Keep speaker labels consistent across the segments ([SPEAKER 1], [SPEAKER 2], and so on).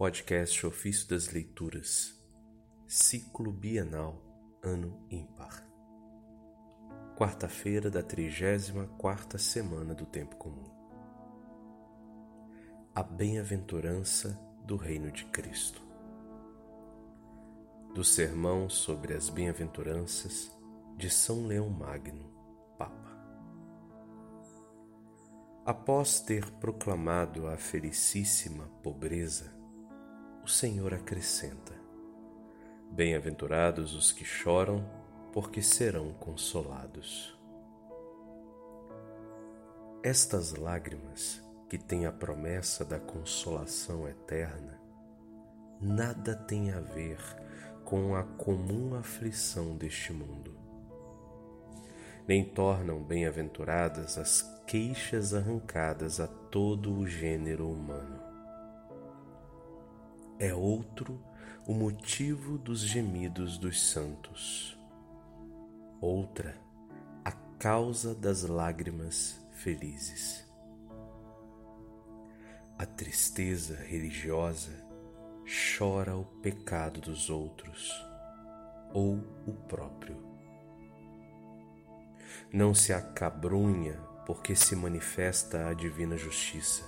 [SPEAKER 1] Podcast Ofício das Leituras, Ciclo Bienal, Ano Ímpar. Quarta-feira da 34 semana do Tempo Comum. A Bem-aventurança do Reino de Cristo. Do Sermão sobre as Bem-aventuranças de São Leão Magno, Papa. Após ter proclamado a felicíssima pobreza, Senhor acrescenta: Bem-aventurados os que choram, porque serão consolados. Estas lágrimas, que têm a promessa da consolação eterna, nada têm a ver com a comum aflição deste mundo nem tornam bem-aventuradas as queixas arrancadas a todo o gênero humano. É outro o motivo dos gemidos dos santos, outra a causa das lágrimas felizes. A tristeza religiosa chora o pecado dos outros ou o próprio não se acabrunha porque se manifesta a divina justiça,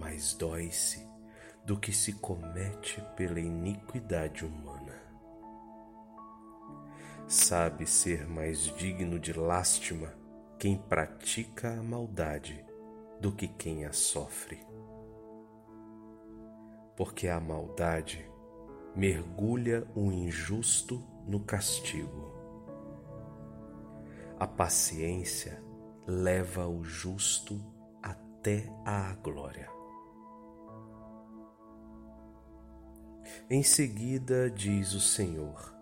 [SPEAKER 1] mas dói-se do que se comete pela iniquidade humana. Sabe ser mais digno de lástima quem pratica a maldade do que quem a sofre. Porque a maldade mergulha o injusto no castigo a paciência leva o justo até à glória. Em seguida diz o Senhor: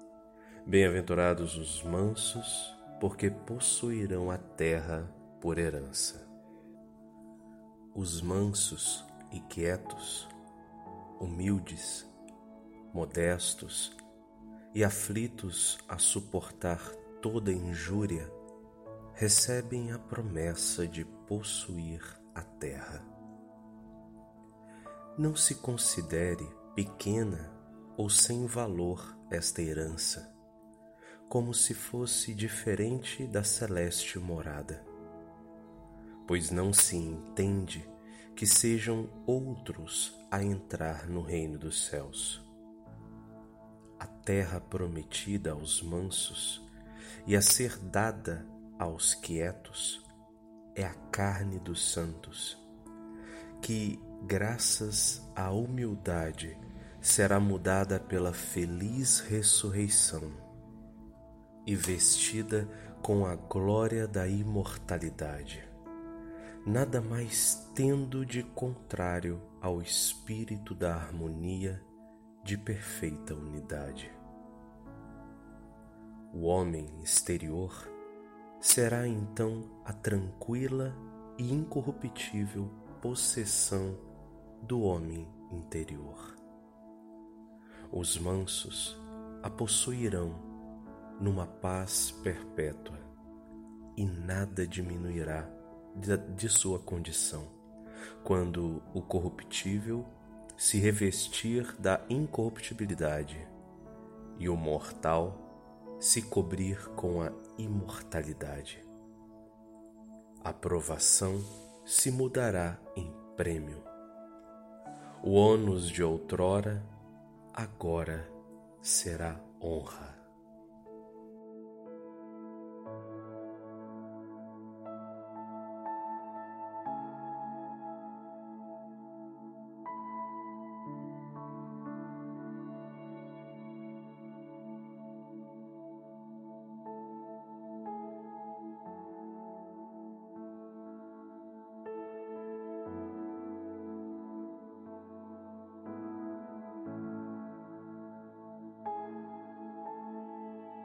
[SPEAKER 1] Bem-aventurados os mansos, porque possuirão a terra por herança. Os mansos e quietos, humildes, modestos e aflitos a suportar toda injúria, recebem a promessa de possuir a terra. Não se considere pequena ou sem valor esta herança, como se fosse diferente da celeste morada, pois não se entende que sejam outros a entrar no reino dos céus. A terra prometida aos mansos e a ser dada aos quietos é a carne dos santos, que, graças à humildade, será mudada pela feliz ressurreição e vestida com a glória da imortalidade, nada mais tendo de contrário ao espírito da harmonia de perfeita unidade. O homem exterior será então a tranquila e incorruptível possessão do homem interior. Os mansos a possuirão numa paz perpétua e nada diminuirá de sua condição quando o corruptível se revestir da incorruptibilidade e o mortal se cobrir com a imortalidade. A provação se mudará em prêmio. O ônus de outrora agora será honra.